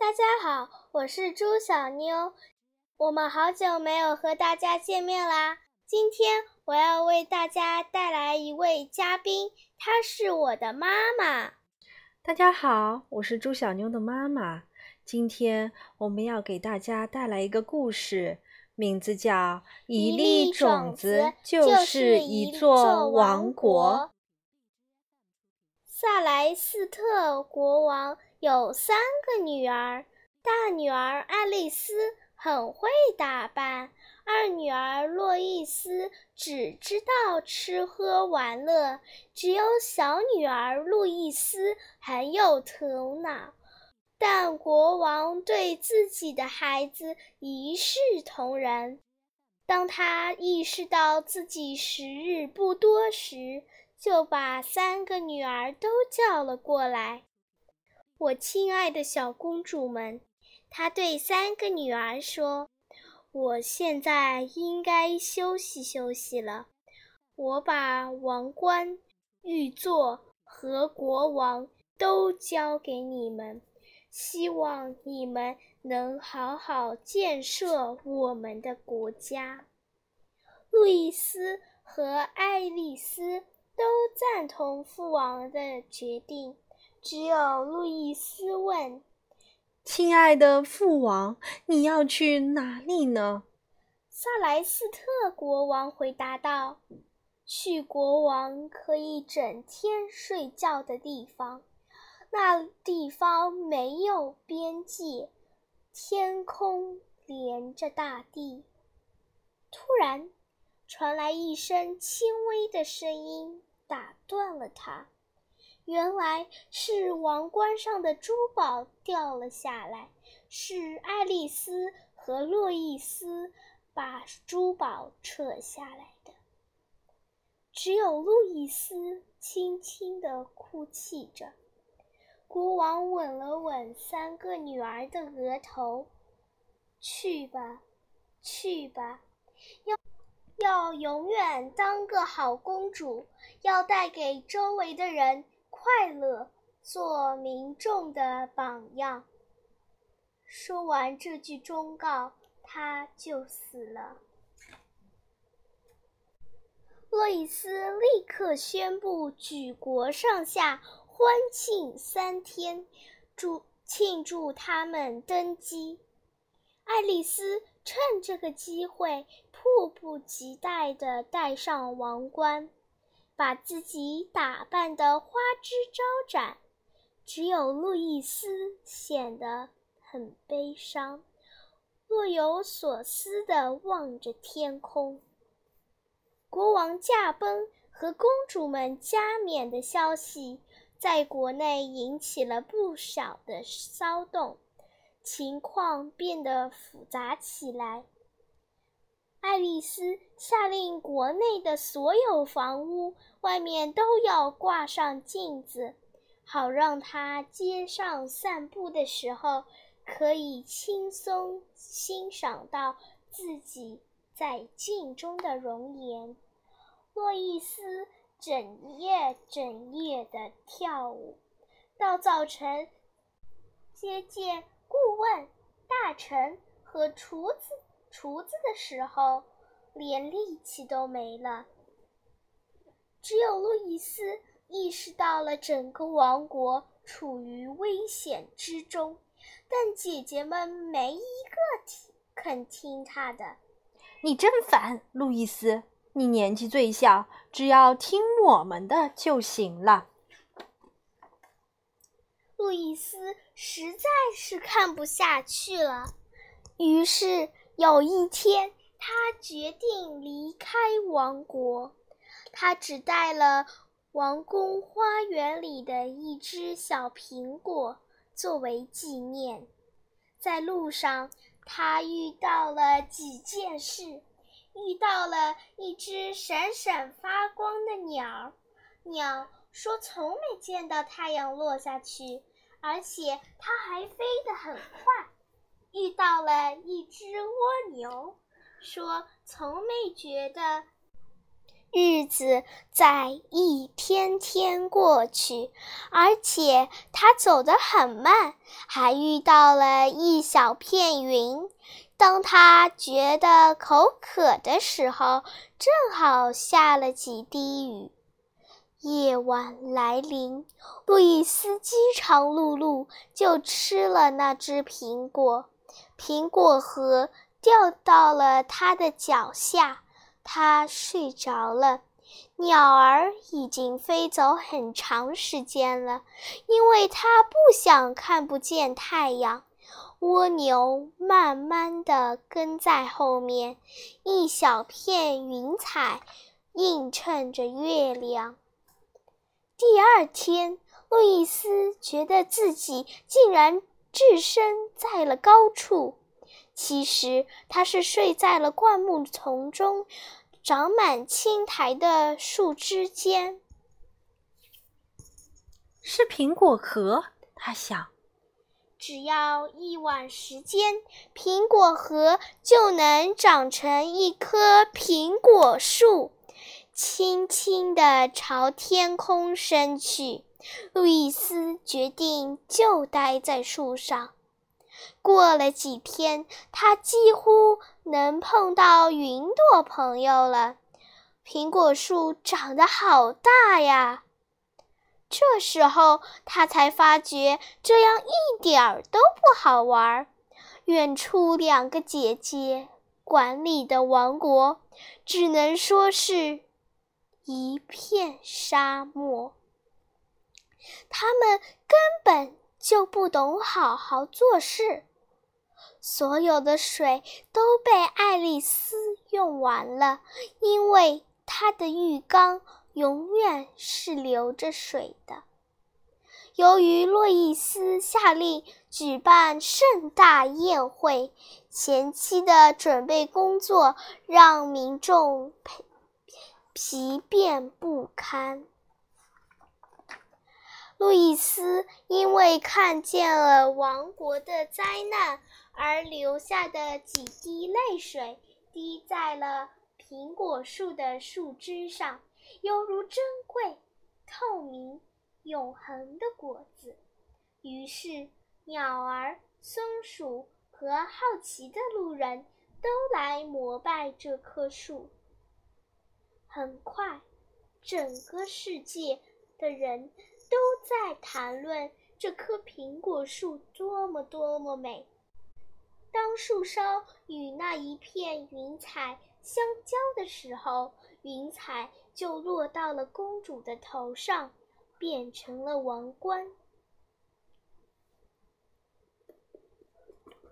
大家好，我是朱小妞，我们好久没有和大家见面啦。今天我要为大家带来一位嘉宾，她是我的妈妈。大家好，我是朱小妞的妈妈。今天我们要给大家带来一个故事，名字叫《一粒种子就是一座王国》。萨莱斯特国王有三个女儿，大女儿爱丽丝很会打扮，二女儿洛伊斯只知道吃喝玩乐，只有小女儿路易斯很有头脑。但国王对自己的孩子一视同仁。当他意识到自己时日不多时，就把三个女儿都叫了过来。我亲爱的小公主们，她对三个女儿说：“我现在应该休息休息了。我把王冠、玉座和国王都交给你们。”希望你们能好好建设我们的国家。路易斯和爱丽丝都赞同父王的决定，只有路易斯问：“亲爱的父王，你要去哪里呢？”萨莱斯特国王回答道：“去国王可以整天睡觉的地方。”那地方没有边界，天空连着大地。突然，传来一声轻微的声音，打断了他。原来是王冠上的珠宝掉了下来，是爱丽丝和洛伊斯把珠宝扯下来的。只有路易斯轻轻地哭泣着。国王吻了吻三个女儿的额头，“去吧，去吧，要要永远当个好公主，要带给周围的人快乐，做民众的榜样。”说完这句忠告，他就死了。洛伊斯立刻宣布举国上下。欢庆三天，祝庆祝他们登基。爱丽丝趁这个机会，迫不及待地戴上王冠，把自己打扮得花枝招展。只有路易斯显得很悲伤，若有所思地望着天空。国王驾崩和公主们加冕的消息。在国内引起了不小的骚动，情况变得复杂起来。爱丽丝下令，国内的所有房屋外面都要挂上镜子，好让她街上散步的时候可以轻松欣赏到自己在镜中的容颜。洛伊斯。整夜整夜的跳舞，到早晨接见顾问、大臣和厨子厨子的时候，连力气都没了。只有路易斯意识到了整个王国处于危险之中，但姐姐们没一个听肯听他的。你真烦，路易斯。你年纪最小，只要听我们的就行了。路易斯实在是看不下去了，于是有一天，他决定离开王国。他只带了王宫花园里的一只小苹果作为纪念。在路上，他遇到了几件事。遇到了一只闪闪发光的鸟，鸟说从没见到太阳落下去，而且它还飞得很快。遇到了一只蜗牛，说从没觉得日子在一天天过去，而且它走得很慢，还遇到了一小片云。当他觉得口渴的时候，正好下了几滴雨。夜晚来临，路易斯饥肠辘辘，就吃了那只苹果。苹果核掉到了他的脚下。他睡着了，鸟儿已经飞走很长时间了，因为它不想看不见太阳。蜗牛慢慢地跟在后面，一小片云彩映衬着月亮。第二天，路易斯觉得自己竟然置身在了高处。其实他是睡在了灌木丛中，长满青苔的树枝间。是苹果核，他想。只要一晚时间，苹果核就能长成一棵苹果树，轻轻地朝天空伸去。路易斯决定就待在树上。过了几天，他几乎能碰到云朵朋友了。苹果树长得好大呀！这时候，他才发觉这样一点儿都不好玩。远处两个姐姐管理的王国，只能说是一片沙漠。他们根本。就不懂好好做事，所有的水都被爱丽丝用完了，因为她的浴缸永远是流着水的。由于洛伊斯下令举办盛大宴会，前期的准备工作让民众疲疲惫不堪。路易斯因为看见了王国的灾难而流下的几滴泪水，滴在了苹果树的树枝上，犹如珍贵、透明、永恒的果子。于是，鸟儿、松鼠和好奇的路人都来膜拜这棵树。很快，整个世界的人。都在谈论这棵苹果树多么多么美。当树梢与那一片云彩相交的时候，云彩就落到了公主的头上，变成了王冠。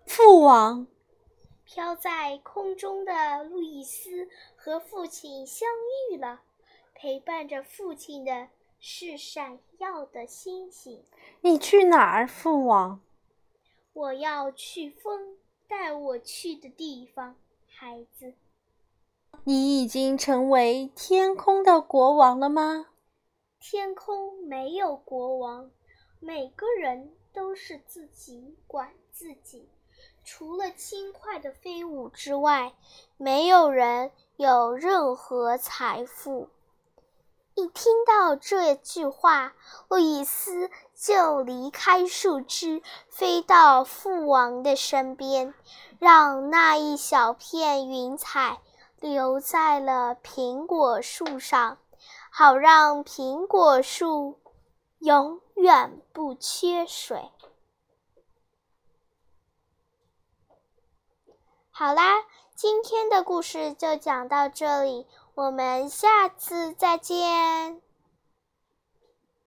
父王，飘在空中的路易斯和父亲相遇了，陪伴着父亲的。是闪耀的星星。你去哪儿，父王？我要去风带我去的地方，孩子。你已经成为天空的国王了吗？天空没有国王，每个人都是自己管自己。除了轻快的飞舞之外，没有人有任何财富。一听到这句话，路易斯就离开树枝，飞到父王的身边，让那一小片云彩留在了苹果树上，好让苹果树永远不缺水。好啦，今天的故事就讲到这里。我们下次再见。